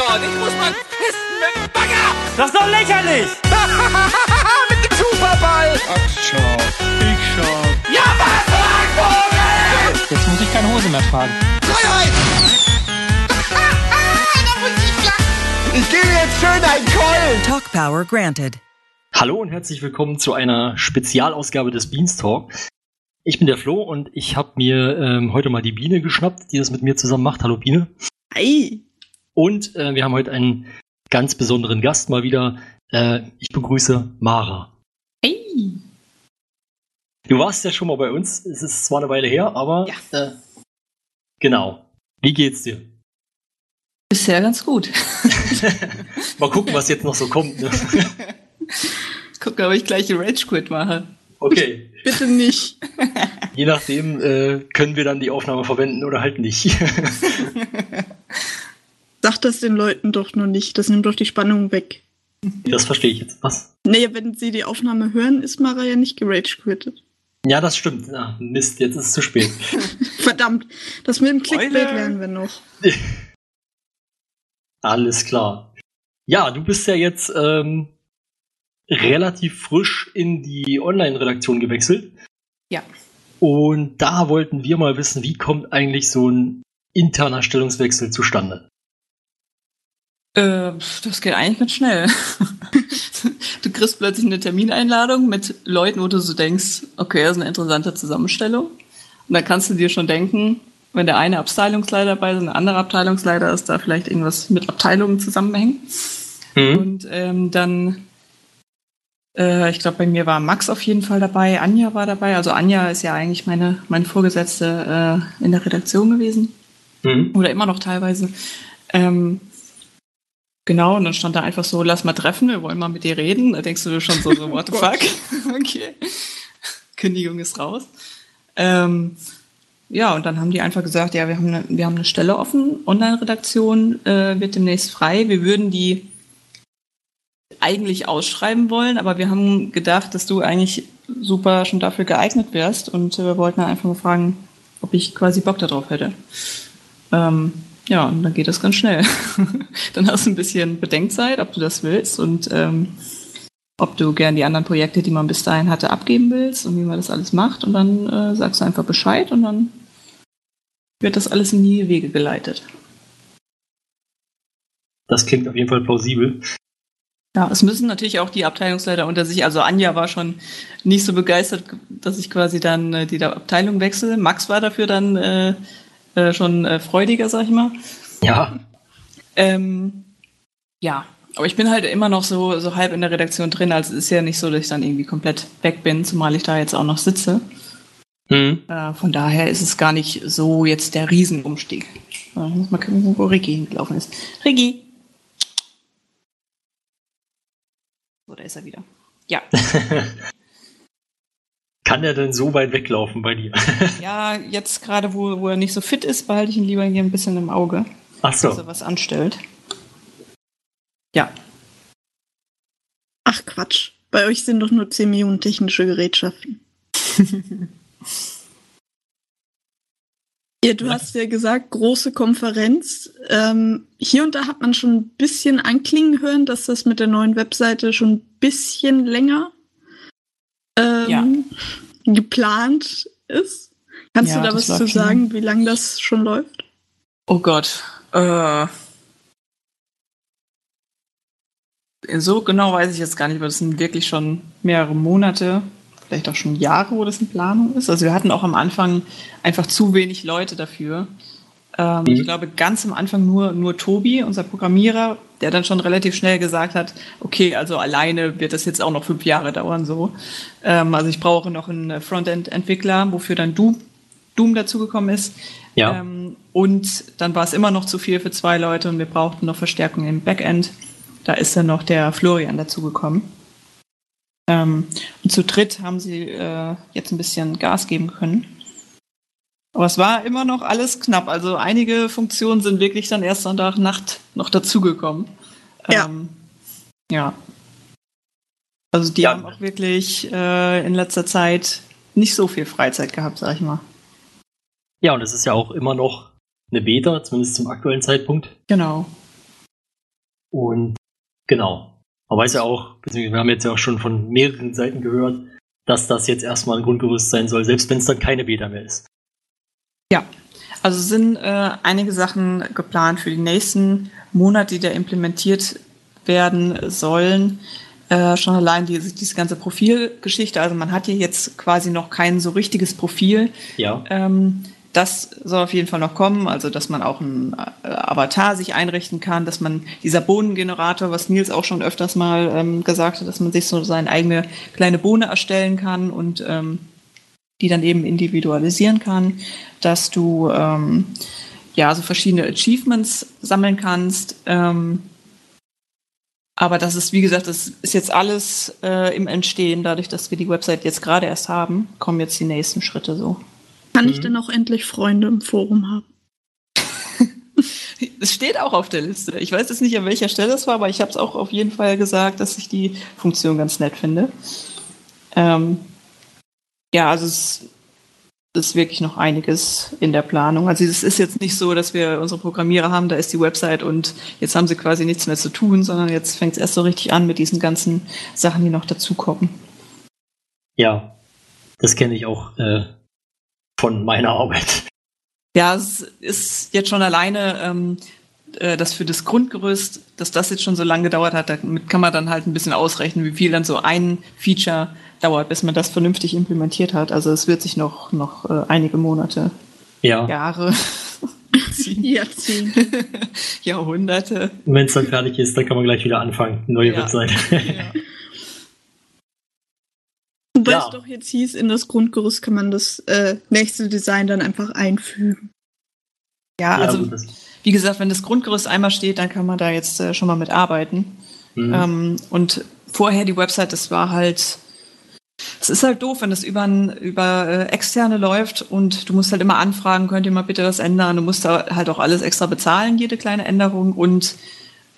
dort. Ich muss mal pissen mit dem Bagger. Das ist doch lächerlich! mit dem Superball. Ach, schau. Ich schau. Ja, was, Vogel? Jetzt muss ich keine Hose mehr tragen. Freiheit. ich gebe jetzt schön einen Keulen. Talk Power granted. Hallo und herzlich willkommen zu einer Spezialausgabe des Beanstalk. Ich bin der Flo und ich habe mir ähm, heute mal die Biene geschnappt, die das mit mir zusammen macht. Hallo Biene. Hi. Und äh, wir haben heute einen ganz besonderen Gast mal wieder. Äh, ich begrüße Mara. Hey. Du warst ja schon mal bei uns. Es ist zwar eine Weile her, aber Ja. äh, genau. Wie geht's dir? Bisher ganz gut. mal gucken, was jetzt noch so kommt. Ne? Guck, ob ich gleich einen Rage Quit mache. Okay. Bitte nicht. Je nachdem äh, können wir dann die Aufnahme verwenden oder halt nicht. Sag das den Leuten doch nur nicht. Das nimmt doch die Spannung weg. das verstehe ich jetzt. Was? Naja, wenn sie die Aufnahme hören, ist Mara ja nicht gerage quittet. Ja, das stimmt. Ja, Mist, jetzt ist es zu spät. Verdammt, das mit dem Clickbait lernen wir noch. Alles klar. Ja, du bist ja jetzt ähm, relativ frisch in die Online-Redaktion gewechselt. Ja. Und da wollten wir mal wissen, wie kommt eigentlich so ein interner Stellungswechsel zustande? Äh, das geht eigentlich ganz schnell. du kriegst plötzlich eine Termineinladung mit Leuten, wo du so denkst, okay, das ist eine interessante Zusammenstellung. Und dann kannst du dir schon denken, wenn der eine Abteilungsleiter dabei ist und der andere Abteilungsleiter ist, da vielleicht irgendwas mit Abteilungen zusammenhängt. Hm? Und ähm, dann, äh, ich glaube, bei mir war Max auf jeden Fall dabei, Anja war dabei. Also Anja ist ja eigentlich meine, meine Vorgesetzte äh, in der Redaktion gewesen. Hm? Oder immer noch teilweise. Ähm, genau, und dann stand da einfach so, lass mal treffen, wir wollen mal mit dir reden. Da denkst du dir schon so, so what the fuck? okay. Kündigung ist raus. Ähm, ja, und dann haben die einfach gesagt, ja, wir haben eine, wir haben eine Stelle offen, Online-Redaktion äh, wird demnächst frei. Wir würden die eigentlich ausschreiben wollen, aber wir haben gedacht, dass du eigentlich super schon dafür geeignet wärst und wir wollten einfach mal fragen, ob ich quasi Bock darauf hätte. Ähm, ja, und dann geht das ganz schnell. dann hast du ein bisschen Bedenkzeit, ob du das willst und ähm, ob du gern die anderen Projekte, die man bis dahin hatte, abgeben willst und wie man das alles macht. Und dann äh, sagst du einfach Bescheid und dann wird das alles in die Wege geleitet. Das klingt auf jeden Fall plausibel. Ja, es müssen natürlich auch die Abteilungsleiter unter sich, also Anja war schon nicht so begeistert, dass ich quasi dann äh, die Abteilung wechsle. Max war dafür dann äh, äh, schon äh, freudiger, sag ich mal. Ja, Ähm, ja, aber ich bin halt immer noch so, so halb in der Redaktion drin. Also es ist ja nicht so, dass ich dann irgendwie komplett weg bin, zumal ich da jetzt auch noch sitze. hm? Äh, von daher ist es gar nicht so jetzt der Riesenumstieg. Äh, Ich muss mal gucken, wo Ricky hingelaufen ist. Ricky! So, da ist er wieder. Ja, kann er denn so weit weglaufen bei dir? ja jetzt gerade, wo, wo er nicht so fit ist, behalte ich ihn lieber hier ein bisschen im Auge, Ach dass er so. was anstellt. Ja, Ach Quatsch. Bei euch sind doch nur 10 Millionen technische Gerätschaften. Ja, du hast ja gesagt, große Konferenz. Ähm, hier und da hat man schon ein bisschen anklingen hören, dass das mit der neuen Webseite schon ein bisschen länger ähm, geplant ist. Kannst Ja, du da was zu schon. sagen, wie lange das schon läuft? Oh Gott. Äh, so genau weiß ich jetzt gar nicht, aber das sind wirklich schon mehrere Monate, vielleicht auch schon Jahre, wo das in Planung ist. Also wir hatten auch am Anfang einfach zu wenig Leute dafür. Ähm, Ich glaube, ganz am Anfang nur, nur Tobi, unser Programmierer, der dann schon relativ schnell gesagt hat, okay, also alleine wird das jetzt auch noch fünf Jahre dauern so. Ähm, also ich brauche noch einen Frontend-Entwickler, wofür dann du, Doom dazugekommen ist. Ja. Ähm, und dann war es immer noch zu viel für zwei Leute und wir brauchten noch Verstärkung im Backend. Da ist dann noch der Florian dazugekommen. Ähm, und zu dritt haben sie äh, jetzt ein bisschen Gas geben können. Aber es war immer noch alles knapp. Also einige Funktionen sind wirklich dann erst Sonntag Nacht noch dazugekommen. Ja. Ähm, ja. Also die Ja. haben auch wirklich äh, in letzter Zeit nicht so viel Freizeit gehabt, sag ich mal. Ja, und es ist ja auch immer noch eine Beta, zumindest zum aktuellen Zeitpunkt. Genau. Und genau. Man weiß ja auch, beziehungsweise wir haben jetzt ja auch schon von mehreren Seiten gehört, dass das jetzt erstmal ein Grundgerüst sein soll, selbst wenn es dann keine Beta mehr ist. Ja, also sind äh, einige Sachen geplant für die nächsten Monate, die da implementiert werden sollen. Äh, schon allein die, diese ganze Profilgeschichte. Also man hat hier jetzt quasi noch kein so richtiges Profil. Ja. Ähm, das soll auf jeden Fall noch kommen, also dass man auch einen äh, Avatar sich einrichten kann, dass man dieser Bohnengenerator, was Nils auch schon öfters mal ähm, gesagt hat, dass man sich so seine eigene kleine Bohne erstellen kann und ähm, die dann eben individualisieren kann, dass du ähm, ja so verschiedene Achievements sammeln kannst. Ähm, aber das ist, wie gesagt, das ist jetzt alles äh, im Entstehen. Dadurch, dass wir die Website jetzt gerade erst haben, kommen jetzt die nächsten Schritte so. Kann ich denn auch endlich Freunde im Forum haben? Es steht auch auf der Liste. Ich weiß jetzt nicht, an welcher Stelle es war, aber ich habe es auch auf jeden Fall gesagt, dass ich die Funktion ganz nett finde. Ähm, ja, also es ist wirklich noch einiges in der Planung. Also es ist jetzt nicht so, dass wir unsere Programmierer haben, da ist die Website und jetzt haben sie quasi nichts mehr zu tun, sondern jetzt fängt es erst so richtig an mit diesen ganzen Sachen, die noch dazukommen. Ja, das kenne ich auch äh, von meiner Arbeit. Ja, es ist jetzt schon alleine ähm, äh, das für das Grundgerüst, dass das jetzt schon so lange gedauert hat, damit kann man dann halt ein bisschen ausrechnen, wie viel dann so ein Feature dauert, bis man das vernünftig implementiert hat. Also es wird sich noch, noch äh, einige Monate, Ja. Jahre ziehen. Jahrzehnte. Jahrhunderte. Und wenn es dann fertig ist, dann kann man gleich wieder anfangen. Neue Ja. Webseite. Wobei Ja. es doch jetzt hieß, in das Grundgerüst kann man das äh, nächste Design dann einfach einfügen. Ja, Ja, also wie gesagt, wenn das Grundgerüst einmal steht, dann kann man da jetzt äh, schon mal mit arbeiten. Mhm. Ähm, und vorher die Website, das war halt, es ist halt doof, wenn das über, ein, über äh, externe läuft und du musst halt immer anfragen, könnt ihr mal bitte was ändern. Du musst da halt auch alles extra bezahlen, jede kleine Änderung und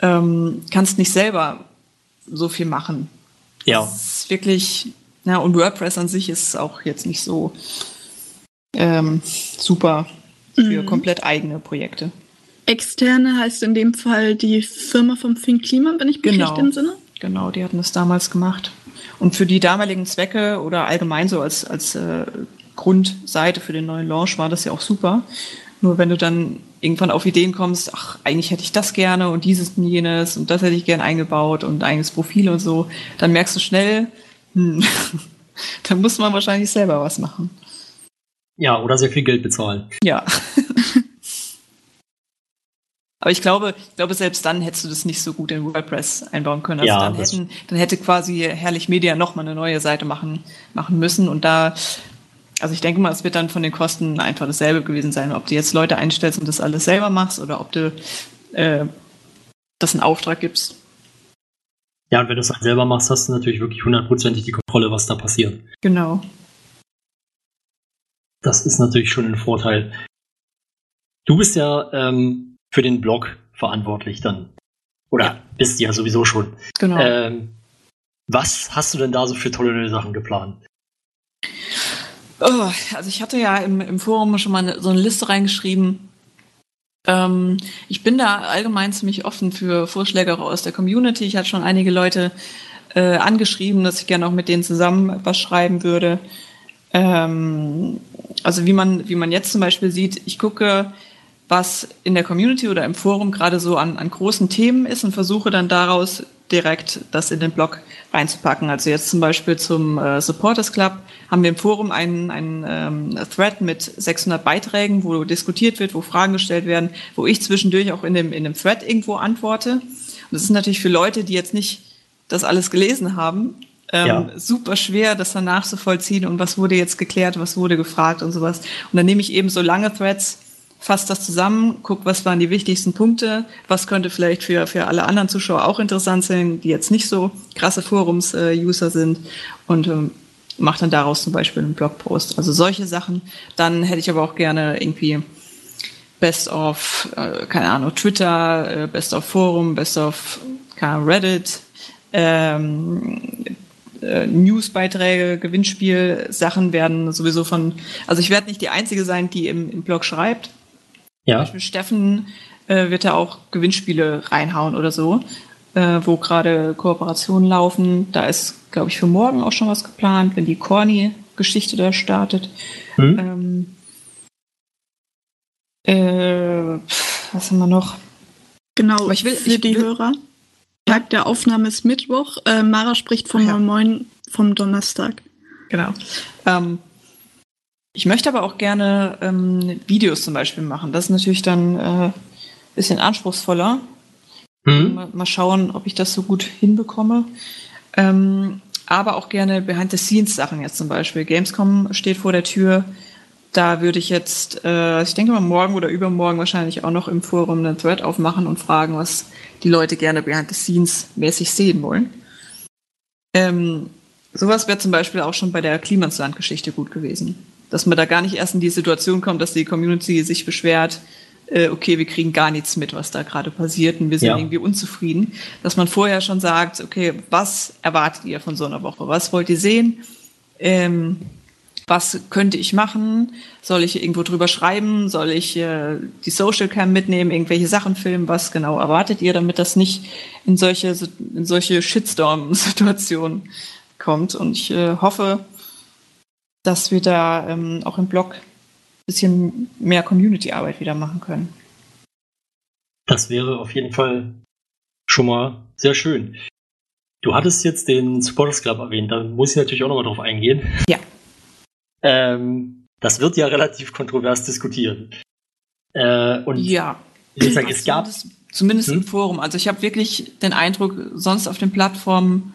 ähm, kannst nicht selber so viel machen. ja. Das ist wirklich, ja, und WordPress an sich ist auch jetzt nicht so ähm, super für Mhm. komplett eigene Projekte. Externe heißt in dem Fall die Firma vom Fink Kliman, wenn ich mich Genau. recht entsinne. Genau, die hatten das damals gemacht. Und für die damaligen Zwecke oder allgemein so als, als äh, Grundseite für den neuen Launch war das ja auch super. Nur wenn du dann irgendwann auf Ideen kommst, ach, eigentlich hätte ich das gerne und dieses und jenes und das hätte ich gern eingebaut und ein eigenes Profil und so, dann merkst du schnell, hm, dann muss man wahrscheinlich selber was machen. ja, oder sehr viel Geld bezahlen. Ja. Aber ich glaube, ich glaube, selbst dann hättest du das nicht so gut in WordPress einbauen können. Also Ja, dann, hätten, dann hätte quasi Herrlich Media nochmal eine neue Seite machen, machen müssen. Und da, also ich denke mal, es wird dann von den Kosten einfach dasselbe gewesen sein, ob du jetzt Leute einstellst und das alles selber machst oder ob du äh, das einen Auftrag gibst. Ja, und wenn du es halt selber machst, hast du natürlich wirklich hundertprozentig die Kontrolle, was da passiert. Genau. Das ist natürlich schon ein Vorteil. Du bist ja ähm, für den Blog verantwortlich dann. Oder Ja. bist ja sowieso schon. Genau. Ähm, was hast du denn da so für tolle neue Sachen geplant? Oh, also ich hatte ja im, im Forum schon mal eine, so eine Liste reingeschrieben. Ähm, ich bin da allgemein ziemlich offen für Vorschläge aus der Community. Ich hatte schon einige Leute äh, angeschrieben, dass ich gerne auch mit denen zusammen was schreiben würde. Ähm, also wie man, wie man jetzt zum Beispiel sieht, ich gucke, was in der Community oder im Forum gerade so an, an großen Themen ist und versuche dann daraus direkt das in den Blog reinzupacken. Also jetzt zum Beispiel zum äh, Supporters Club haben wir im Forum einen, einen ähm, Thread mit 600 Beiträgen, wo diskutiert wird, wo Fragen gestellt werden, wo ich zwischendurch auch in dem, in dem Thread irgendwo antworte. Und das ist natürlich für Leute, die jetzt nicht das alles gelesen haben, ähm, Ja. super schwer, das danach zu vollziehen und was wurde jetzt geklärt, was wurde gefragt und sowas. Und dann nehme ich eben so lange Threads, fasse das zusammen, guck, was waren die wichtigsten Punkte, was könnte vielleicht für, für alle anderen Zuschauer auch interessant sein, die jetzt nicht so krasse Forums-User sind und ähm, mache dann daraus zum Beispiel einen Blogpost. Also solche Sachen. Dann hätte ich aber auch gerne irgendwie Best of, äh, keine Ahnung, Twitter, äh, Best of Forum, Best of Ahnung, Reddit, ähm, äh, Newsbeiträge, Gewinnspiel, Sachen werden sowieso von, also ich werde nicht die Einzige sein, die im, im Blog schreibt. Ja. Zum Beispiel Steffen äh, wird da auch Gewinnspiele reinhauen oder so, äh, wo gerade Kooperationen laufen. Da ist, glaube ich, für morgen auch schon was geplant, wenn die Corny-Geschichte da startet. Hm? Ähm, äh, pf, was haben wir noch? Genau, Aber ich will- für ich die will- Hörer. Tag der Aufnahme ist Mittwoch. Äh, Mara spricht vom ja. Moin Moin vom Donnerstag. Genau. Ähm, ich möchte aber auch gerne ähm, Videos zum Beispiel machen. Das ist natürlich dann ein äh, bisschen anspruchsvoller. Hm? Mal, mal schauen, ob ich das so gut hinbekomme. Ähm, aber auch gerne Behind-the-Scenes-Sachen jetzt zum Beispiel. Gamescom steht vor der Tür. Da würde ich jetzt, äh, ich denke mal morgen oder übermorgen wahrscheinlich auch noch im Forum einen Thread aufmachen und fragen, was die Leute gerne Behind-the-Scenes-mäßig sehen wollen. Ähm, sowas wäre zum Beispiel auch schon bei der Klimasland-Geschichte gut gewesen. Dass man da gar nicht erst in die Situation kommt, dass die Community sich beschwert, äh, okay, wir kriegen gar nichts mit, was da gerade passiert und wir sind Ja. irgendwie unzufrieden. Dass man vorher schon sagt, okay, was erwartet ihr von so einer Woche? Was wollt ihr sehen? Ähm, was könnte ich machen? Soll ich irgendwo drüber schreiben? Soll ich äh, die Social Cam mitnehmen, irgendwelche Sachen filmen? Was genau erwartet ihr, damit das nicht in solche, in solche Shitstorm-Situationen kommt? Und ich äh, hoffe, dass wir da ähm, auch im Blog ein bisschen mehr Community-Arbeit wieder machen können. Das wäre auf jeden Fall schon mal sehr schön. Du hattest jetzt den Supporters Club erwähnt, da muss ich natürlich auch nochmal drauf eingehen. Ja. Ähm, das wird ja relativ kontrovers diskutiert. Äh, und Ja. wie gesagt, es gab. Zumindest, zumindest im Hm? Forum. Also ich habe wirklich den Eindruck, sonst auf den Plattformen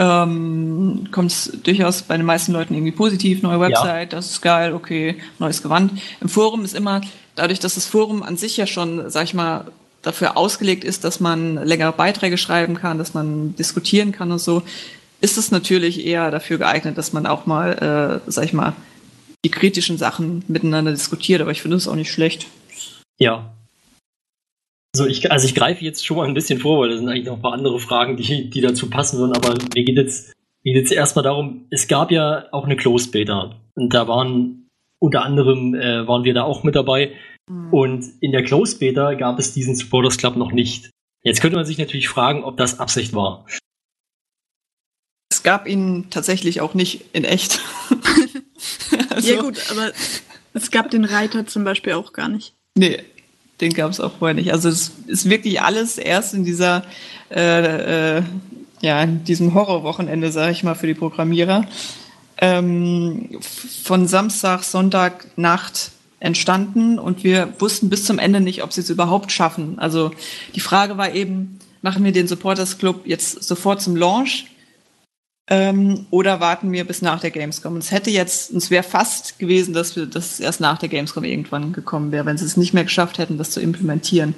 ähm, kommt es durchaus bei den meisten Leuten irgendwie positiv. Neue Website, das ist geil, okay, neues Gewand. Im Forum ist immer, dadurch, dass das Forum an sich ja schon, sag ich mal, dafür ausgelegt ist, dass man längere Beiträge schreiben kann, dass man diskutieren kann und so, ist es natürlich eher dafür geeignet, dass man auch mal, äh, sag ich mal, die kritischen Sachen miteinander diskutiert. Aber ich finde es auch nicht schlecht. Ja. So, ich, also ich greife jetzt schon mal ein bisschen vor, weil da sind eigentlich noch ein paar andere Fragen, die, die dazu passen würden, aber mir geht jetzt, mir geht jetzt erstmal darum, es gab ja auch eine Closed Beta und da waren unter anderem äh, waren wir da auch mit dabei und in der Closed Beta gab es diesen Supporters Club noch nicht. Jetzt könnte man sich natürlich fragen, ob das Absicht war. Es gab ihn tatsächlich auch nicht in echt. also, Ja gut, aber es gab den Reiter zum Beispiel auch gar nicht. Nee, den gab es auch vorher nicht. Also es ist wirklich alles erst in dieser, äh, äh, ja, in diesem Horrorwochenende, sage ich mal, für die Programmierer. Ähm, von Samstag, Sonntag, Nacht entstanden und wir wussten bis zum Ende nicht, ob sie es überhaupt schaffen. Also die Frage war eben, machen wir den Supporters Club jetzt sofort zum Launch ähm, oder warten wir bis nach der Gamescom? Und es hätte jetzt, es wäre fast gewesen, dass wir das erst nach der Gamescom irgendwann gekommen wäre, wenn sie es nicht mehr geschafft hätten, das zu implementieren.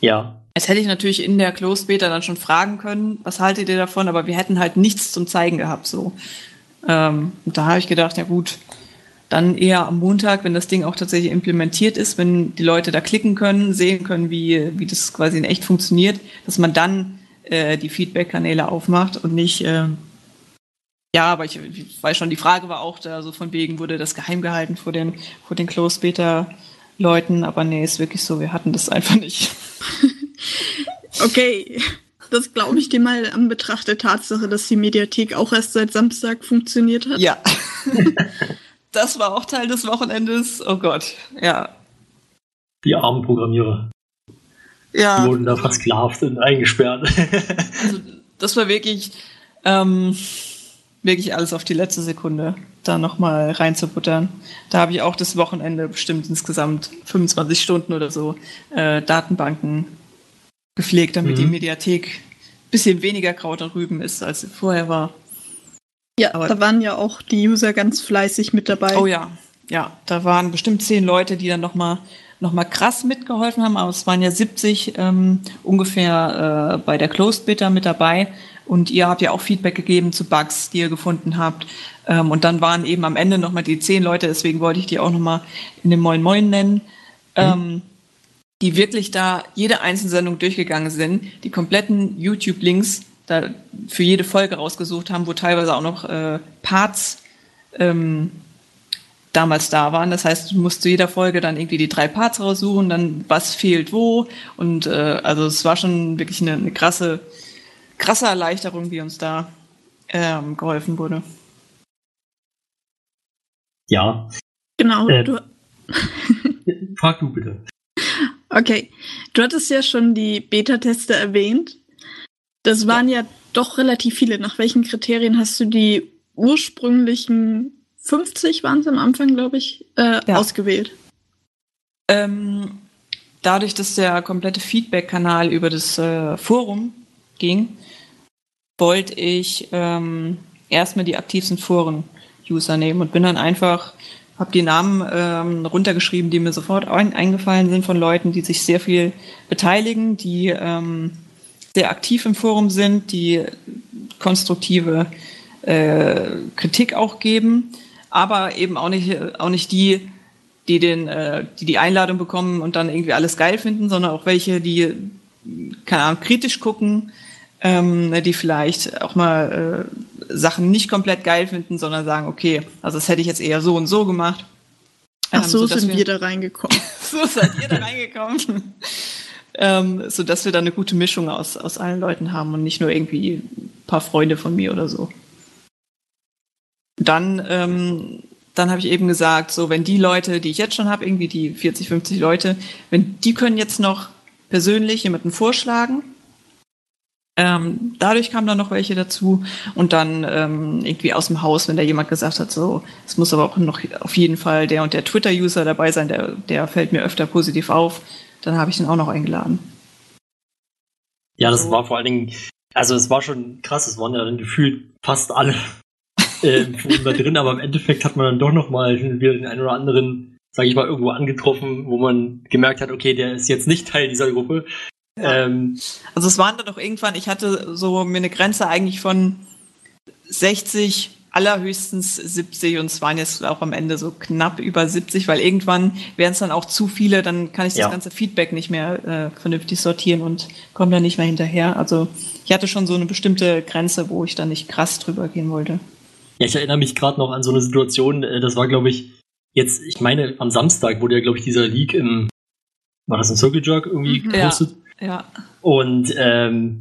Ja. Jetzt hätte ich natürlich in der Closed Beta dann schon fragen können, was haltet ihr davon, aber wir hätten halt nichts zum Zeigen gehabt, so. Ähm, und da habe ich gedacht, ja gut, dann eher am Montag, wenn das Ding auch tatsächlich implementiert ist, wenn die Leute da klicken können, sehen können, wie, wie das quasi in echt funktioniert, dass man dann äh, die Feedback-Kanäle aufmacht und nicht, äh, ja, aber ich, ich weiß schon, die Frage war auch da, so von wegen wurde das geheim gehalten vor den, vor den Closed Beta-Leuten, aber nee, ist wirklich so, wir hatten das einfach nicht. Okay, das glaube ich dir mal an Betracht der Tatsache, dass die Mediathek auch erst seit Samstag funktioniert hat. Ja. das war auch Teil des Wochenendes. Oh Gott, ja. Die armen Programmierer. Die Ja, wurden da versklavt und eingesperrt. also das war wirklich, ähm, wirklich alles auf die letzte Sekunde da nochmal reinzubuttern. Da habe ich auch das Wochenende bestimmt insgesamt 25 Stunden oder so äh, Datenbanken gepflegt, damit Mhm. die Mediathek ein bisschen weniger Kraut und Rüben ist, als sie vorher war. Ja, Aber- da waren ja auch die User ganz fleißig mit dabei. Oh ja, ja, da waren bestimmt zehn Leute, die dann nochmal noch mal krass mitgeholfen haben, aber es waren ja 70 ähm, ungefähr äh, bei der Closed Beta mit dabei und ihr habt ja auch Feedback gegeben zu Bugs, die ihr gefunden habt ähm, und dann waren eben am Ende nochmal die zehn Leute, deswegen wollte ich die auch nochmal in dem Moin Moin nennen, ähm, die wirklich da jede einzelne Sendung durchgegangen sind, die kompletten YouTube-Links da für jede Folge rausgesucht haben, wo teilweise auch noch äh, Parts ähm, damals da waren. Das heißt, du musst zu jeder Folge dann irgendwie die drei Parts raussuchen, dann was fehlt wo. Und äh, also es war schon wirklich eine, eine krasse, krasse Erleichterung, wie uns da ähm, geholfen wurde. Ja. Genau. Äh, du, Frag du bitte. okay. Du hattest ja schon die Beta-Tester erwähnt. Das waren ja. doch relativ viele. Nach welchen Kriterien hast du die ursprünglichen 50 waren es am Anfang, glaube ich, äh, Ja. ausgewählt? Ähm, dadurch, dass der komplette Feedback-Kanal über das äh, Forum ging, wollte ich ähm, erstmal die aktivsten Foren-User nehmen und bin dann einfach, habe die Namen ähm, runtergeschrieben, die mir sofort ein eingefallen sind von Leuten, die sich sehr viel beteiligen, die ähm, sehr aktiv im Forum sind, die konstruktive äh, Kritik auch geben, aber eben auch nicht, auch nicht die, die den, äh, die die Einladung bekommen und dann irgendwie alles geil finden, sondern auch welche, die, keine Ahnung, kritisch gucken, ähm, die vielleicht auch mal äh, Sachen nicht komplett geil finden, sondern sagen, okay, also das hätte ich jetzt eher so und so gemacht. Ach, Ähm, so sind wir da reingekommen. so seid ihr da reingekommen. ähm, so dass wir da eine gute Mischung aus, aus allen Leuten haben und nicht nur irgendwie ein paar Freunde von mir oder so. Dann, ähm, dann habe ich eben gesagt, so wenn die Leute, die ich jetzt schon habe, irgendwie die 40, 50 Leute, wenn die können jetzt noch persönlich jemanden vorschlagen. Ähm, dadurch kamen dann noch welche dazu und dann ähm, irgendwie aus dem Haus, wenn da jemand gesagt hat, so, es muss aber auch noch auf jeden Fall der und der Twitter-User dabei sein, der, der fällt mir öfter positiv auf, dann habe ich den auch noch eingeladen. Ja, das war vor allen Dingen, also es war schon krass, es waren ja dann gefühlt fast alle äh, da drin, aber im Endeffekt hat man dann doch nochmal wieder den einen oder anderen, sage ich mal, irgendwo angetroffen, wo man gemerkt hat, okay, der ist jetzt nicht Teil dieser Gruppe. Ja. Ähm, Also es waren dann doch irgendwann, ich hatte so mir eine Grenze eigentlich von 60, allerhöchstens 70 und es waren jetzt auch am Ende so knapp über 70, weil irgendwann wären es dann auch zu viele, dann kann ich das Ja. ganze Feedback nicht mehr äh, vernünftig sortieren und komme dann nicht mehr hinterher. Also ich hatte schon so eine bestimmte Grenze, wo ich dann nicht krass drüber gehen wollte. Ja, ich erinnere mich gerade noch an so eine Situation, äh, das war, glaube ich, jetzt, ich meine, am Samstag wurde ja, glaube ich, dieser Leak im, war das im Circle Jerk irgendwie Mhm. gepostet? Ja. Und ähm,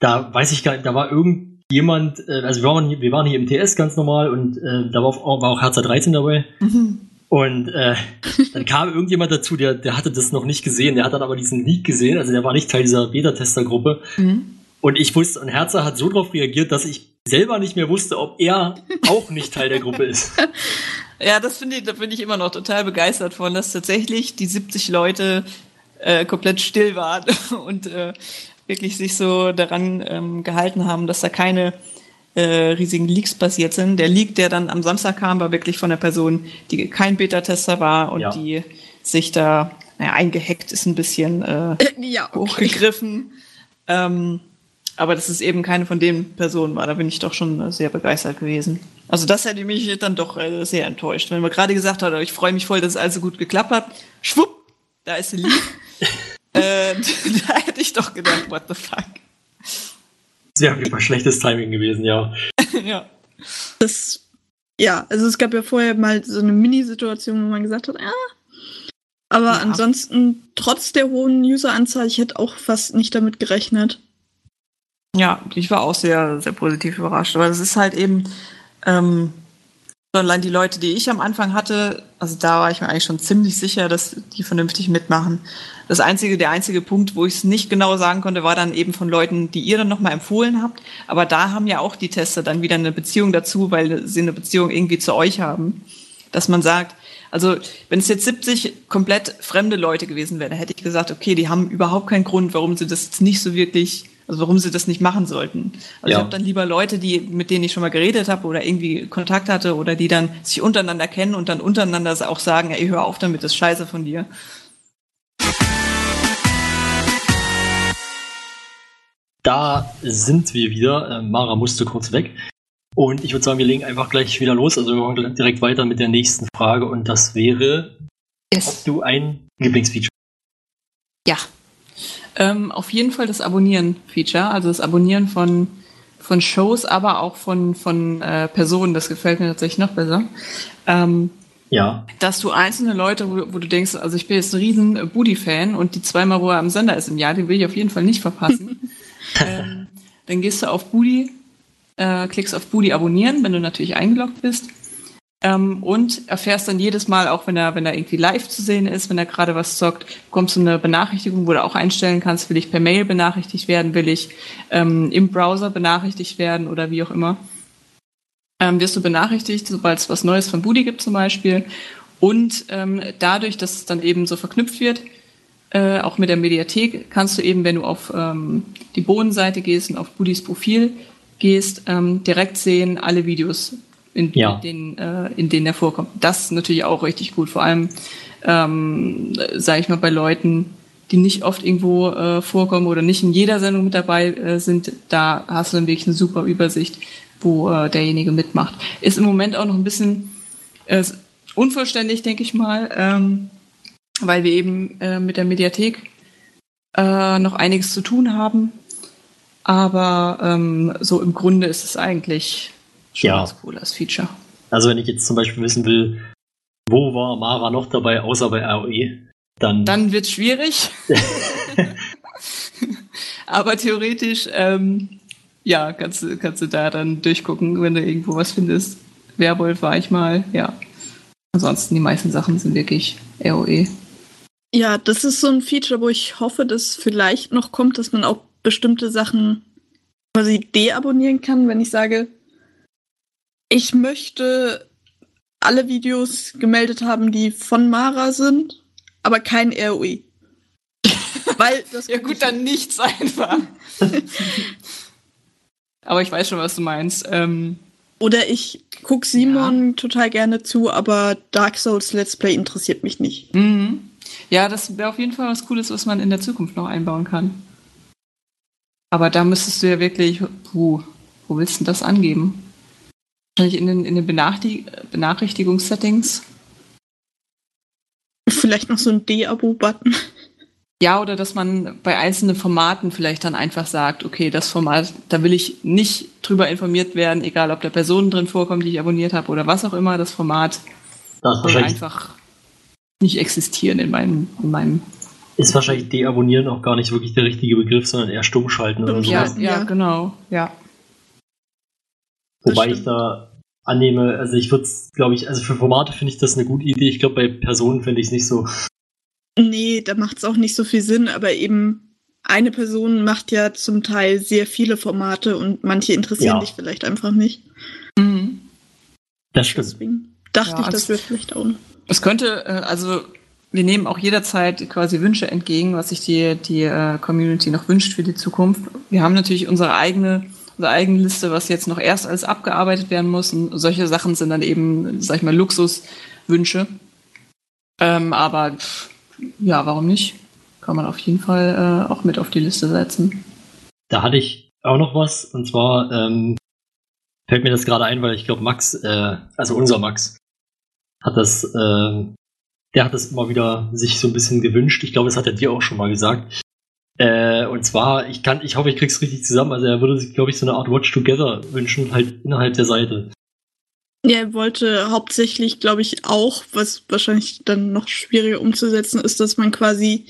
da weiß ich gar nicht, da war irgendjemand, äh, also wir waren, hier, wir waren hier im TS ganz normal und äh, da war auch, war auch Herzer 13 dabei. Und äh, dann kam irgendjemand dazu, der, der hatte das noch nicht gesehen, der hat dann aber diesen Leak gesehen, also der war nicht Teil dieser Beta-Tester-Gruppe. Mhm. Und ich wusste, und Herzer hat so drauf reagiert, dass ich selber nicht mehr wusste, ob er auch nicht Teil der Gruppe ist. Ja, das finde ich, da bin ich immer noch total begeistert von, dass tatsächlich die 70 Leute äh, komplett still waren und äh, wirklich sich so daran ähm, gehalten haben, dass da keine äh, riesigen Leaks passiert sind. Der Leak, der dann am Samstag kam, war wirklich von einer Person, die kein Beta-Tester war und Ja. die sich da, naja, eingehackt ist ein bisschen äh, ja, hochgegriffen. Ähm, aber dass es eben keine von den Personen war, da bin ich doch schon sehr begeistert gewesen. Also das hätte mich dann doch äh, sehr enttäuscht. Wenn man gerade gesagt hat, ich freue mich voll, dass es also gut geklappt hat, schwupp, da ist sie lieb. äh, da hätte ich doch gedacht, what the fuck. Das wäre auf jeden Fall schlechtes Timing gewesen, ja. ja. Das, ja, also es gab ja vorher mal so eine Mini-Situation, wo man gesagt hat, ja. Aber Ja. ansonsten, trotz der hohen Useranzahl, ich hätte auch fast nicht damit gerechnet. Ja, ich war auch sehr, sehr positiv überrascht. Aber das ist halt eben, ähm, so allein die Leute, die ich am Anfang hatte, also da war ich mir eigentlich schon ziemlich sicher, dass die vernünftig mitmachen. Das einzige, der einzige Punkt, wo ich es nicht genau sagen konnte, war dann eben von Leuten, die ihr dann nochmal empfohlen habt. Aber da haben ja auch die Tester dann wieder eine Beziehung dazu, weil sie eine Beziehung irgendwie zu euch haben. Dass man sagt, also wenn es jetzt 70 komplett fremde Leute gewesen wären, hätte ich gesagt, okay, die haben überhaupt keinen Grund, warum sie das jetzt nicht so wirklich, also warum sie das nicht machen sollten. Also Ja. ich habe dann lieber Leute, die mit denen ich schon mal geredet habe oder irgendwie Kontakt hatte oder die dann sich untereinander kennen und dann untereinander auch sagen, ey, hör auf damit, das ist scheiße von dir. Da sind wir wieder. Äh, Mara musste kurz weg. Und ich würde sagen, wir legen einfach gleich wieder los. Also wir machen direkt weiter mit der nächsten Frage. Und das wäre, ob du ein Lieblingsfeature Ja. Ähm, auf jeden Fall das Abonnieren-Feature, also das Abonnieren von, von Shows, aber auch von, von äh, Personen, das gefällt mir tatsächlich noch besser. Ähm, Ja. dass du einzelne Leute, wo, wo du denkst, also ich bin jetzt ein riesen äh, Booty-Fan und die zweimal, wo er am Sender ist im Jahr, den will ich auf jeden Fall nicht verpassen. ähm, dann gehst du auf Booty, äh, klickst auf Booty abonnieren, wenn du natürlich eingeloggt bist. Ähm, und erfährst dann jedes Mal, auch wenn er, wenn er irgendwie live zu sehen ist, wenn er gerade was zockt, bekommst du eine Benachrichtigung, wo du auch einstellen kannst, will ich per Mail benachrichtigt werden, will ich ähm, im Browser benachrichtigt werden oder wie auch immer ähm, wirst du benachrichtigt, sobald es was Neues von Budi gibt zum Beispiel. Und ähm, dadurch, dass es dann eben so verknüpft wird, äh, auch mit der Mediathek, kannst du eben, wenn du auf ähm, die Bodenseite gehst und auf Budis Profil gehst, ähm, direkt sehen alle Videos, in, Ja. denen, äh, in denen er vorkommt. Das ist natürlich auch richtig gut, vor allem, ähm, sage ich mal, bei Leuten, die nicht oft irgendwo äh, vorkommen oder nicht in jeder Sendung mit dabei äh, sind, da hast du dann wirklich eine super Übersicht, wo äh, derjenige mitmacht. Ist im Moment auch noch ein bisschen äh, unvollständig, denke ich mal, ähm, weil wir eben äh, mit der Mediathek äh, noch einiges zu tun haben. Aber ähm, so im Grunde ist es eigentlich schon Ja. ganz cool als Feature. Also wenn ich jetzt zum Beispiel wissen will, wo war Mara noch dabei, außer bei ROE, dann, Dann wird schwierig. Aber theoretisch, ähm, ja, kannst, du- kannst du da dann durchgucken, wenn du irgendwo was findest. Werwolf war ich mal, ja. Ansonsten die meisten Sachen sind wirklich E. ROE. Ja, das ist so ein Feature, wo ich hoffe, dass vielleicht noch kommt, dass man auch bestimmte Sachen quasi deabonnieren kann, wenn ich sage, ich möchte alle Videos gemeldet haben, die von Mara sind, aber kein ROE. Weil das Ja gut, dann nichts einfach. Aber ich weiß schon, was du meinst. Ähm, Oder ich guck Simon total gerne zu, aber Dark Souls Let's Play interessiert mich nicht. mhm. Ja, das wäre auf jeden Fall was Cooles, was man in der Zukunft noch einbauen kann. Aber da müsstest du ja wirklich, puh, wo willst du denn das angeben? Wahrscheinlich in den, in den Benachrichtig Benachrichtigungssettings. Vielleicht noch so ein D-Abo-Button. Ja, oder dass man bei einzelnen Formaten vielleicht dann einfach sagt, okay, das Format, da will ich nicht drüber informiert werden, egal ob da Personen drin vorkommen, die ich abonniert habe oder was auch immer, das Format das soll einfach nicht existieren in meinem, in meinem ist wahrscheinlich deabonnieren auch gar nicht wirklich der richtige Begriff, sondern eher stumm schalten oder so. ja, ja. genau, ja. Wobei ich da annehme, also ich würde es, glaube ich, also für Formate finde ich das eine gute Idee. Ich glaube, bei Personen finde ich es nicht so. Nee, da macht es auch nicht so viel Sinn, aber eben eine Person macht ja zum Teil sehr viele Formate und manche interessieren Ja. dich vielleicht einfach nicht. Mhm. Das stimmt. Deswegen dachte Ja, ich, das wäre vielleicht auch. Es könnte, äh, also wir nehmen auch jederzeit quasi Wünsche entgegen, was sich die, die äh, Community noch wünscht für die Zukunft. Wir haben natürlich unsere eigene, unsere eigene Liste, was jetzt noch erst alles abgearbeitet werden muss. Und solche Sachen sind dann eben, sag ich mal, Luxuswünsche. Ähm, aber ja, warum nicht? Kann man auf jeden Fall äh, auch mit auf die Liste setzen. Da hatte ich auch noch was, und zwar ähm, fällt mir das gerade ein, weil ich glaube, Max, äh, also unser Max, hat das, äh, der hat das immer wieder sich so ein bisschen gewünscht. Ich glaube, das hat er dir auch schon mal gesagt. Äh, und zwar, ich kann, ich hoffe, ich krieg's richtig zusammen. Also er würde sich, glaube ich, so eine Art Watch Together wünschen, halt innerhalb der Seite. Ja, er wollte hauptsächlich, glaube ich, auch, was wahrscheinlich dann noch schwieriger umzusetzen ist, dass man quasi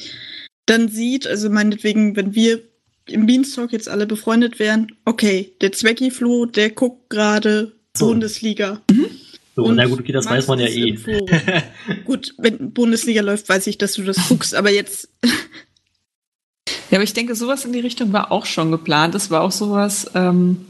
dann sieht, also meinetwegen, wenn wir im Beanstalk jetzt alle befreundet wären, okay, der Zwecki-Flo, der guckt gerade So. Bundesliga. So, Und na gut, okay, das weiß man ja eh. Gut, wenn Bundesliga läuft, weiß ich, dass du das guckst, aber jetzt, Ja, aber ich denke, sowas in die Richtung war auch schon geplant. Es war auch sowas, ähm,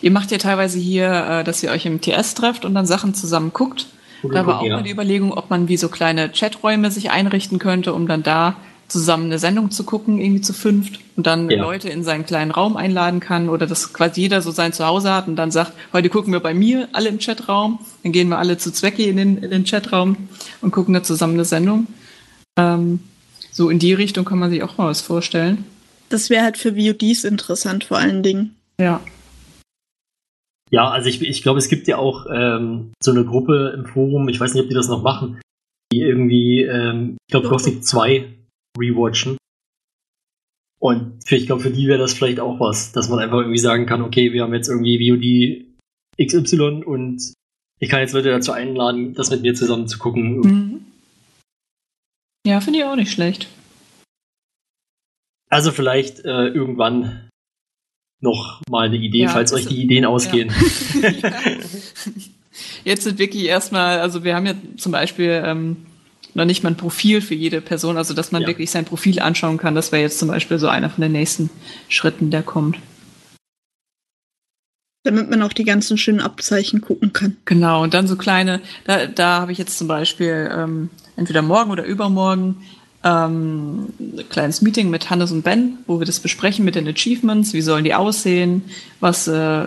ihr macht ja teilweise hier, äh, dass ihr euch im TS trefft und dann Sachen zusammen guckt. Da war auch ja. mal die Überlegung, ob man wie so kleine Chaträume sich einrichten könnte, um dann da zusammen eine Sendung zu gucken, irgendwie zu fünft und dann Ja. Leute in seinen kleinen Raum einladen kann oder dass quasi jeder so sein Zuhause hat und dann sagt, heute gucken wir bei mir alle im Chatraum, dann gehen wir alle zu Zwecki in den, in den Chatraum und gucken da zusammen eine Sendung. Ähm, so in die Richtung kann man sich auch mal was vorstellen. das wäre halt für VODs interessant vor allen Dingen. Ja. Ja, also ich, ich glaube, es gibt ja auch ähm, so eine Gruppe im Forum, ich weiß nicht, ob die das noch machen, die irgendwie, ähm, ich glaube. Gothic 2 rewatchen. Und für, ich glaube, für die wäre das vielleicht auch was, dass man einfach irgendwie sagen kann, okay, wir haben jetzt irgendwie VOD XY und ich kann jetzt Leute dazu einladen, das mit mir zusammen zu gucken. Mhm. Ja, finde ich auch nicht schlecht. Also vielleicht äh, irgendwann noch mal eine Idee, Ja, falls euch die Ideen ausgehen. Jetzt sind wirklich erstmal, also wir haben ja zum Beispiel ähm, noch nicht mal ein Profil für jede Person, also dass man Ja. wirklich sein Profil anschauen kann. Das wäre jetzt zum Beispiel so einer von den nächsten Schritten, der kommt. Damit man auch die ganzen schönen Abzeichen gucken kann. Genau, und dann so kleine, da, da habe ich jetzt zum Beispiel ähm, entweder morgen oder übermorgen ähm, ein kleines Meeting mit Hannes und Ben, wo wir das besprechen mit den Achievements, wie sollen die aussehen, was, äh,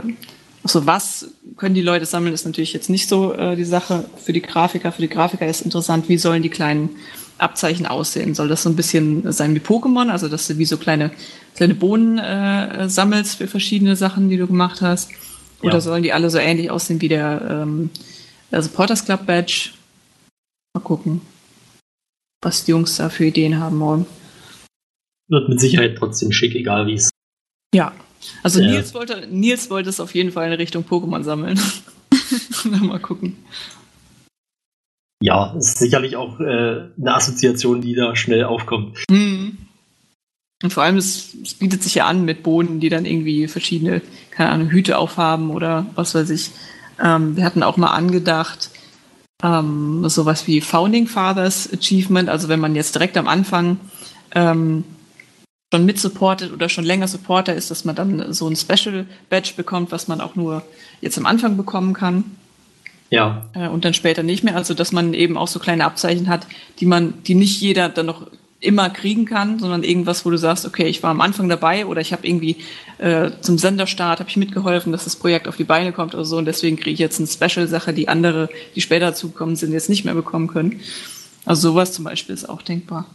also was können die Leute sammeln, ist natürlich jetzt nicht so äh, die Sache für die Grafiker. Für die Grafiker ist interessant, wie sollen die kleinen Abzeichen aussehen? Soll das so ein bisschen sein wie Pokémon, also dass du wie so kleine, kleine Bohnen äh, sammelst für verschiedene Sachen, die du gemacht hast? Oder Ja. sollen die alle so ähnlich aussehen wie der, ähm, der Supporters Club Badge? Mal gucken, was die Jungs da für Ideen haben wollen. Wird mit Sicherheit trotzdem schick, egal wie es. Ja. Also Ja. Nils wollte, Nils wollte es auf jeden Fall in Richtung Pokémon sammeln. Dann mal gucken. Ja, ist sicherlich auch äh, eine Assoziation, die da schnell aufkommt. Mhm. Und vor allem, es, es bietet sich ja an mit Boden, die dann irgendwie verschiedene, keine Ahnung, Hüte aufhaben oder was weiß ich. Ähm, wir hatten auch mal angedacht, ähm, sowas wie Founding Fathers Achievement, also wenn man jetzt direkt am Anfang ähm, schon mit supportet oder schon länger Supporter ist, dass man dann so ein Special Badge bekommt, was man auch nur jetzt am Anfang bekommen kann Ja, äh, und dann später nicht mehr. Also dass man eben auch so kleine Abzeichen hat, die man, die nicht jeder dann noch immer kriegen kann, sondern irgendwas, wo du sagst, okay, ich war am Anfang dabei oder ich habe irgendwie äh, zum Senderstart habe ich mitgeholfen, dass das Projekt auf die Beine kommt oder so und deswegen kriege ich jetzt eine Special-Sache, die andere, die später dazukommen sind, jetzt nicht mehr bekommen können. Also sowas zum Beispiel ist auch denkbar.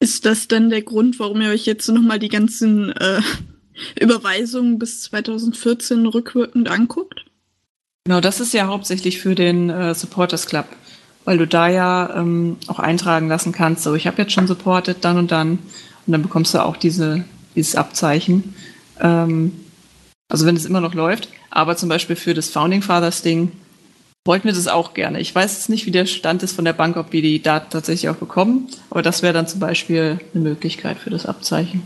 Ist das dann der Grund, warum ihr euch jetzt nochmal die ganzen äh, Überweisungen bis 2014 rückwirkend anguckt? Genau, das ist ja hauptsächlich für den äh, Supporters Club, weil du da ja ähm, auch eintragen lassen kannst, so ich habe jetzt schon supportet, dann und dann und dann bekommst du auch diese, dieses Abzeichen. Ähm, also wenn es immer noch läuft, aber zum Beispiel für das Founding Fathers Ding wollten wir das auch gerne. Ich weiß jetzt nicht, wie der Stand ist von der Bank, ob wir die Daten tatsächlich auch bekommen, aber das wäre dann zum Beispiel eine Möglichkeit für das Abzeichen.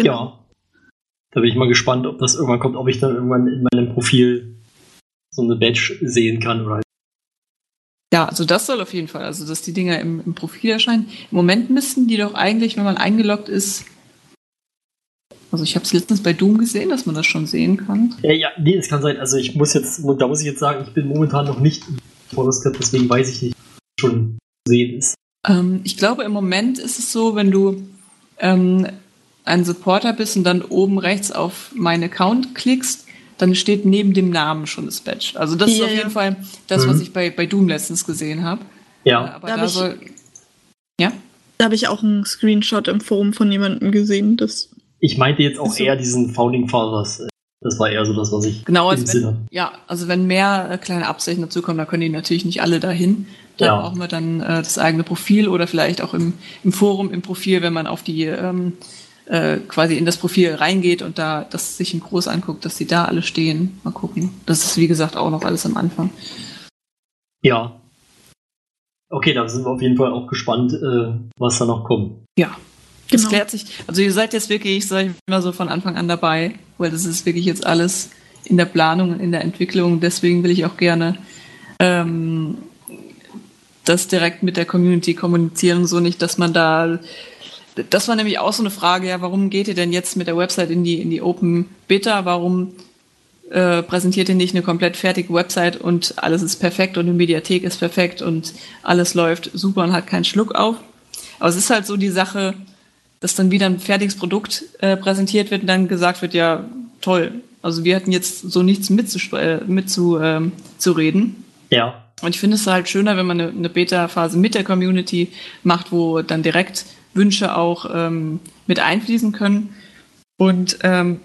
ja. Da bin ich mal gespannt, ob das irgendwann kommt, ob ich dann irgendwann in meinem Profil so eine Badge sehen kann oder Ja, also das soll auf jeden Fall, also dass die Dinger im, im Profil erscheinen. Im Moment müssten die doch eigentlich, wenn man eingeloggt ist, also ich habe es letztens bei Doom gesehen, dass man das schon sehen kann. Ja, ja, nee, es kann sein. Also ich muss jetzt, da muss ich jetzt sagen, ich bin momentan noch nicht im Forest deswegen weiß ich nicht, ob schon zu sehen ist. Ähm, ich glaube, im Moment ist es so, wenn du ähm, ein Supporter bist und dann oben rechts auf meinen Account klickst, dann steht neben dem Namen schon das Badge. Also das ist Ja, auf ja. jeden Fall das, Mhm. was ich bei, bei Doom letztens gesehen habe. Ja, Aber Da hab da ich- soll. Ja? Da habe ich auch einen Screenshot im Forum von jemandem gesehen, das ich meinte jetzt auch So. eher diesen Founding Fathers. Das war eher so das, was ich Genau, im also Sinne. wenn, ja, also wenn mehr äh, kleine Abzeichen dazukommen, dann können die natürlich nicht alle dahin. Dann Ja. brauchen wir dann äh, das eigene Profil oder vielleicht auch im, im Forum, im Profil, wenn man auf die ähm, äh, quasi in das Profil reingeht und da das sich in groß anguckt, dass die da alle stehen. Mal gucken. Das ist wie gesagt auch noch alles am Anfang. Ja. Okay, da sind wir auf jeden Fall auch gespannt, äh, was da noch kommt. Ja. Das Genau. klärt sich. Also ihr seid jetzt wirklich, sag ich mal so, von Anfang an dabei, weil das ist wirklich jetzt alles in der Planung und in der Entwicklung. Deswegen will ich auch gerne ähm, das direkt mit der Community kommunizieren so nicht, dass man da das war nämlich auch so eine Frage, ja, warum geht ihr denn jetzt mit der Website in die, in die Open Beta? Warum äh, präsentiert ihr nicht eine komplett fertige Website und alles ist perfekt und die Mediathek ist perfekt und alles läuft super und hat keinen Schluck auf? Aber es ist halt so die Sache, dass dann wieder ein fertiges Produkt äh, präsentiert wird und dann gesagt wird, ja, toll. Also wir hatten jetzt so nichts mitzuspre- äh, mitzu, ähm, zu reden. Ja. Und ich finde es halt schöner, wenn man eine, eine Beta-Phase mit der Community macht, wo dann direkt Wünsche auch ähm, mit einfließen können. Und ähm,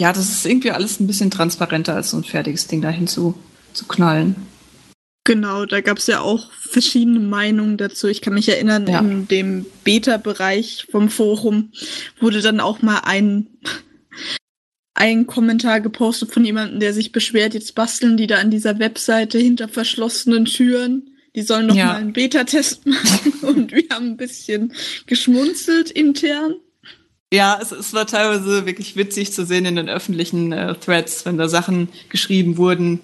ja, das ist irgendwie alles ein bisschen transparenter, als so ein fertiges Ding dahin zu, zu knallen. Genau, da gab es ja auch verschiedene Meinungen dazu. Ich kann mich erinnern, Ja. in dem Beta-Bereich vom Forum wurde dann auch mal ein, einen Kommentar gepostet von jemandem, der sich beschwert, jetzt basteln die da an dieser Webseite hinter verschlossenen Türen. Die sollen noch Ja. mal einen Beta-Test machen und wir haben ein bisschen geschmunzelt intern. Ja, es, es war teilweise wirklich witzig zu sehen in den öffentlichen äh, Threads, wenn da Sachen geschrieben wurden,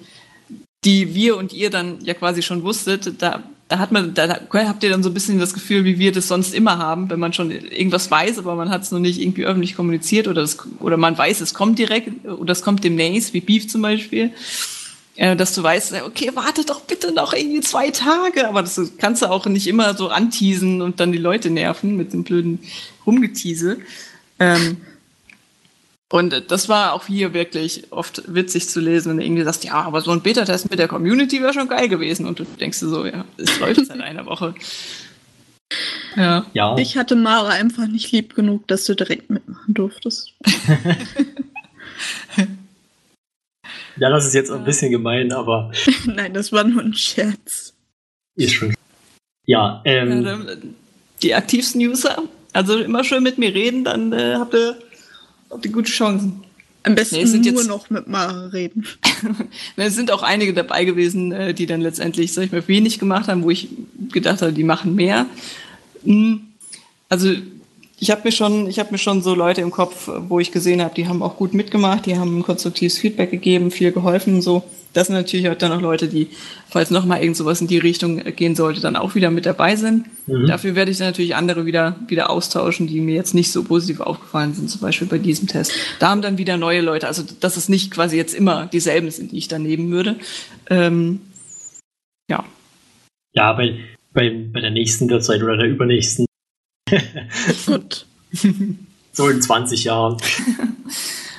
die wir und ihr dann ja quasi schon wusstet. Da, da hat man, da habt ihr dann so ein bisschen das Gefühl, wie wir das sonst immer haben, wenn man schon irgendwas weiß, aber man hat es noch nicht irgendwie öffentlich kommuniziert oder, das, oder man weiß, es kommt direkt oder es kommt demnächst, wie Beef zum Beispiel. Äh, dass du weißt, okay, warte doch bitte noch irgendwie zwei Tage, aber das kannst du auch nicht immer so anteasen und dann die Leute nerven mit dem blöden Rumgetiese. Ähm, und äh, das war auch hier wirklich oft witzig zu lesen, wenn du irgendwie sagst, ja, aber so ein Beta-Test mit der Community wäre schon geil gewesen. Und du denkst dir so, ja, es läuft seit einer Woche. Ja. Ja, Ich hatte Mara einfach nicht lieb genug, dass du direkt mitmachen durftest. ja, das ist jetzt ein bisschen gemein, aber Nein, das war nur ein Scherz. ist schon. Ja, ähm, Ja, dann, Die aktivsten User, also immer schön mit mir reden, dann äh, habt, ihr, habt ihr gute Chancen. Am besten Nee, es sind nur jetzt- noch mit Mara reden. Na, Es sind auch einige dabei gewesen, äh, die dann letztendlich, sag ich mal, wenig gemacht haben, wo ich gedacht habe, die machen mehr. Hm, Also ich habe mir schon, ich habe mir schon so Leute im Kopf, wo ich gesehen habe, die haben auch gut mitgemacht, die haben konstruktives Feedback gegeben, viel geholfen und so. Das sind natürlich auch dann noch Leute, die, falls noch mal irgend sowas in die Richtung gehen sollte, dann auch wieder mit dabei sind. Mhm. Dafür werde ich dann natürlich andere wieder, wieder austauschen, die mir jetzt nicht so positiv aufgefallen sind, zum Beispiel bei diesem Test. Da haben dann wieder neue Leute, also dass es nicht quasi jetzt immer dieselben sind, die ich dann nehmen würde. Ähm, ja. ja, bei, bei, bei der nächsten Website oder der übernächsten, Gut. so in 20 Jahren.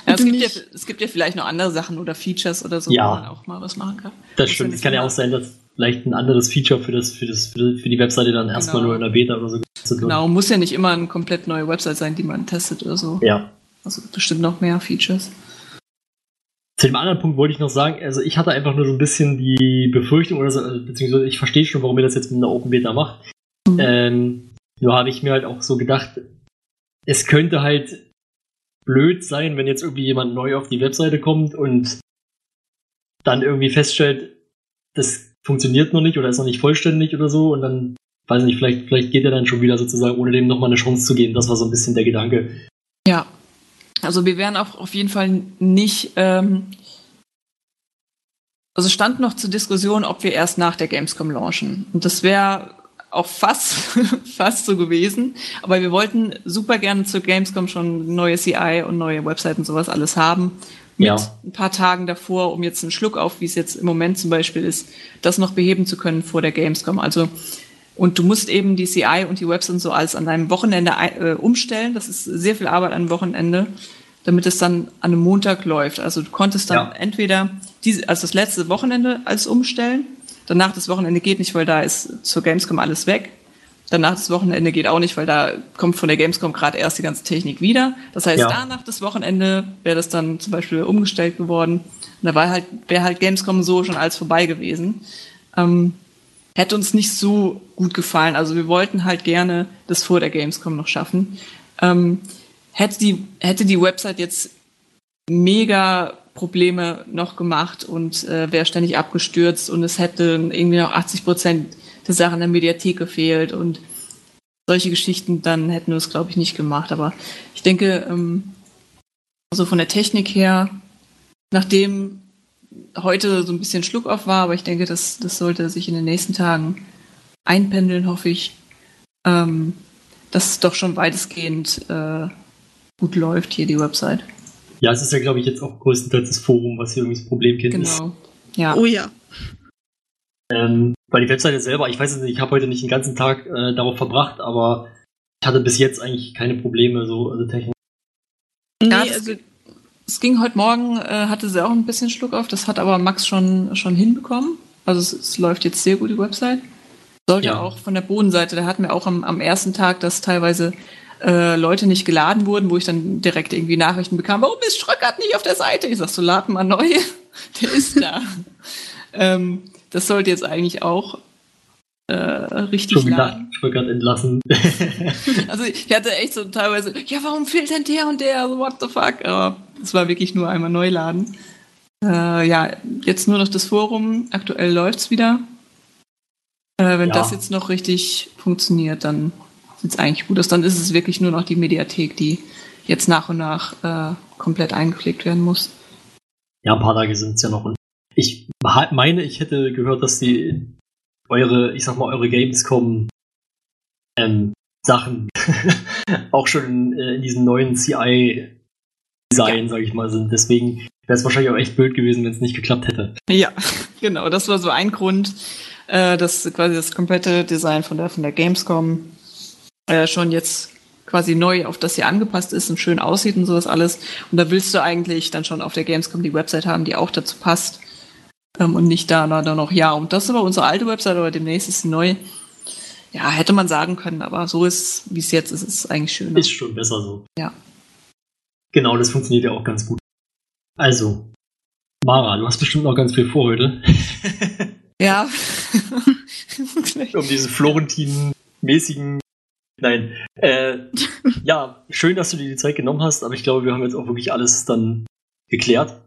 Ja, es, gibt ja, es gibt ja vielleicht noch andere Sachen oder Features oder so, Ja. wo man auch mal was machen kann. Das stimmt. Es kann ja auch sein, dass vielleicht ein anderes Feature für das, für das, für die, Webseite dann erstmal Genau. nur in der Beta oder so getestet wird. Genau, muss ja nicht immer eine komplett neue Website sein, die man testet oder so. Ja. Also bestimmt noch mehr Features. Zu dem anderen Punkt wollte ich noch sagen, also ich hatte einfach nur so ein bisschen die Befürchtung oder so, also beziehungsweise ich verstehe schon, warum ihr das jetzt mit einer Open Beta macht. Mhm. Ähm, nur habe ich mir halt auch so gedacht, es könnte halt blöd sein, wenn jetzt irgendwie jemand neu auf die Webseite kommt und dann irgendwie feststellt, das funktioniert noch nicht oder ist noch nicht vollständig oder so und dann, weiß nicht, vielleicht, vielleicht geht er dann schon wieder sozusagen, ohne dem nochmal eine Chance zu geben. Das war so ein bisschen der Gedanke. Ja. Also wir wären auch auf jeden Fall nicht. Ähm, also stand noch zur Diskussion, ob wir erst nach der Gamescom launchen. Und das wäre auch fast, fast so gewesen. Aber wir wollten super gerne zur Gamescom schon neue CI und neue Webseiten und sowas alles haben. Mit Ja. ein paar Tagen davor, um jetzt einen Schluck auf, wie es jetzt im Moment zum Beispiel ist, das noch beheben zu können vor der Gamescom. Also und du musst eben die CI und die Webs und so alles an deinem Wochenende äh, umstellen. Das ist sehr viel Arbeit an einem Wochenende, damit es dann an einem Montag läuft. Also du konntest dann Ja. entweder diese, also das letzte Wochenende alles umstellen. Danach das Wochenende geht nicht, weil da ist zur Gamescom alles weg. Danach das Wochenende geht auch nicht, weil da kommt von der Gamescom gerade erst die ganze Technik wieder. Das heißt, Ja. danach das Wochenende wäre das dann zum Beispiel umgestellt geworden. Und da war halt, wäre halt Gamescom so schon alles vorbei gewesen. Ähm, hätte uns nicht so gut gefallen. Also wir wollten halt gerne das vor der Gamescom noch schaffen. Ähm, hätte, die, hätte die Website jetzt mega Probleme noch gemacht und äh, wäre ständig abgestürzt und es hätte irgendwie noch 80 Prozent der Sachen der Mediathek gefehlt und solche Geschichten, dann hätten wir es, glaube ich, nicht gemacht. Aber ich denke, ähm, also von der Technik her, nachdem heute so ein bisschen Schluck auf war, aber ich denke, das, das sollte sich in den nächsten Tagen einpendeln, hoffe ich, ähm, dass es doch schon weitestgehend äh, gut läuft hier, die Website. Ja, es ist ja, glaube ich, jetzt auch größtenteils das Forum, was hier irgendwie das Problemkind ist. Genau. Ja. Oh ja. Ähm, weil die Webseite selber, ich weiß es nicht, ich habe heute nicht den ganzen Tag äh, darauf verbracht, aber ich hatte bis jetzt eigentlich keine Probleme, so also technisch. Nee, Ja, also es ging heute Morgen, äh, hatte sie auch ein bisschen Schluck auf, das hat aber Max schon, schon hinbekommen. Also es, es läuft jetzt sehr gut, die Website. Sollte Ja. auch von der Bodenseite, da hatten wir auch am, am ersten Tag, dass teilweise äh, Leute nicht geladen wurden, wo ich dann direkt irgendwie Nachrichten bekam, warum ist Schröckert nicht auf der Seite? Ich sag so, lad mal neu, der ist da. ähm, das sollte jetzt eigentlich auch äh, richtig Schon laden. war gerade entlassen. Also ich hatte echt so teilweise, ja, warum fehlt denn der und der? So, what the fuck? Aber Das war wirklich nur einmal neu laden. Äh, ja, jetzt nur noch das Forum. Aktuell läuft's wieder. Äh, wenn Ja. das jetzt noch richtig funktioniert, dann sieht's eigentlich gut aus. Dann ist es wirklich nur noch die Mediathek, die jetzt nach und nach äh, komplett eingepflegt werden muss. Ja, ein paar Tage sind es ja noch. Und ich meine, ich hätte gehört, dass die eure, ich sag mal, eure Gamescom ähm, Sachen auch schon in, äh, in diesem neuen CI-Design, sag ich mal, sind. Deswegen wäre es wahrscheinlich auch echt blöd gewesen, wenn es nicht geklappt hätte. Ja, genau. Das war so ein Grund, äh, dass quasi das komplette Design von der, von der Gamescom äh, schon jetzt quasi neu auf das hier angepasst ist und schön aussieht und sowas alles. Und da willst du eigentlich dann schon auf der Gamescom die Website haben, die auch dazu passt. Ähm, und nicht da, da noch, ja, und das ist aber unsere alte Website, aber demnächst ist sie neu. Ja, hätte man sagen können, aber so ist, wie es jetzt ist, ist es eigentlich schön. Ist schon besser so. Ja. Genau, das funktioniert ja auch ganz gut. Also, Mara, du hast bestimmt noch ganz viel vor heute, Ja. um diesen Florentin-mäßigen. Nein. Äh, ja, schön, dass du dir die Zeit genommen hast, aber ich glaube, wir haben jetzt auch wirklich alles dann geklärt.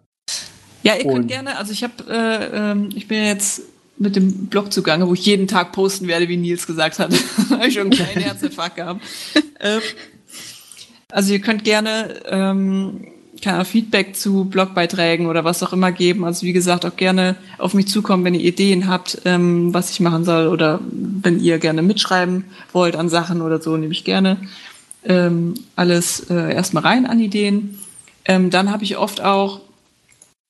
Ja, ihr könnt Und- gerne, also ich habe, äh, ähm, ich bin ja jetzt mit dem Blog zugange, wo ich jeden Tag posten werde, wie Nils gesagt hat. habe ich schon einen kleinen Herzinfarkt gehabt. ähm, also ihr könnt gerne ähm, keine Feedback zu Blogbeiträgen oder was auch immer geben. Also wie gesagt, auch gerne auf mich zukommen, wenn ihr Ideen habt, ähm, was ich machen soll oder wenn ihr gerne mitschreiben wollt an Sachen oder so, nehme ich gerne ähm, alles äh, erstmal rein an Ideen. Ähm, dann habe ich oft auch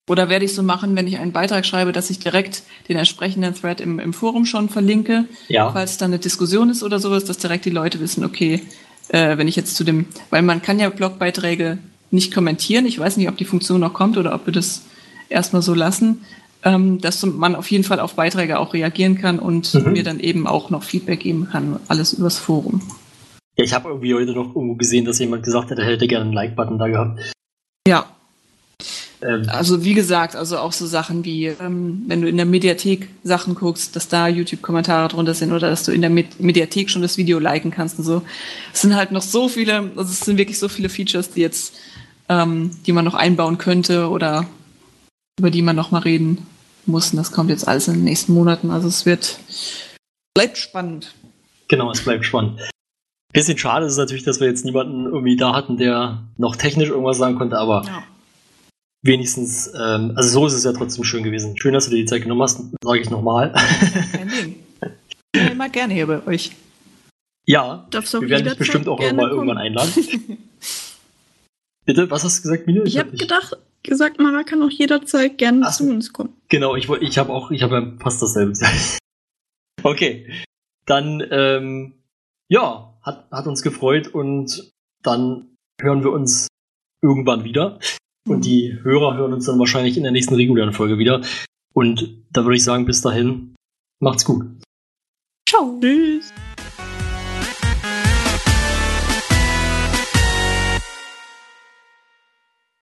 oder werde ich so machen, wenn ich einen Beitrag schreibe, dass ich direkt den entsprechenden Thread im, im Forum schon verlinke, Ja. falls da eine Diskussion ist oder sowas, dass direkt die Leute wissen, okay, äh, wenn ich jetzt zu dem, weil man kann ja Blogbeiträge nicht kommentieren. Ich weiß nicht, ob die Funktion noch kommt oder ob wir das erstmal so lassen, ähm, dass man auf jeden Fall auf Beiträge auch reagieren kann und Mhm. mir dann eben auch noch Feedback geben kann, alles übers Forum. Ja, ich habe irgendwie heute noch irgendwo gesehen, dass jemand gesagt hat, er hätte gerne einen Like-Button da gehabt. Ja, Ähm, Also wie gesagt, also auch so Sachen wie, ähm, wenn du in der Mediathek Sachen guckst, dass da YouTube-Kommentare drunter sind oder dass du in der Med Mediathek schon das Video liken kannst und so. Es sind halt noch so viele, also es sind wirklich so viele Features, die jetzt, ähm, die man noch einbauen könnte oder über die man noch mal reden muss. Und das kommt jetzt alles in den nächsten Monaten. Also es wird, bleibt spannend. Genau, es bleibt spannend. Bisschen schade ist es natürlich, dass wir jetzt niemanden irgendwie da hatten, der noch technisch irgendwas sagen konnte, aber Ja. wenigstens, ähm, also so ist es ja trotzdem schön gewesen. Schön, dass du dir die Zeit genommen hast, sage ich nochmal. Kein Ding. Ich bin immer gerne hier bei euch. ja, Darfst auch wir werden dich bestimmt auch nochmal irgendwann einladen. Bitte, was hast du gesagt, Mine? Ich hab habe gedacht, gesagt, Mara kann auch jederzeit gerne Ach zu uns kommen. Genau, ich, ich habe auch, ich habe ja fast dasselbe gesagt. Okay, dann, ähm, ja, hat, hat uns gefreut und dann hören wir uns irgendwann wieder. Und die Hörer hören uns dann wahrscheinlich in der nächsten regulären Folge wieder. Und da würde ich sagen, bis dahin, macht's gut. Ciao. Tschüss.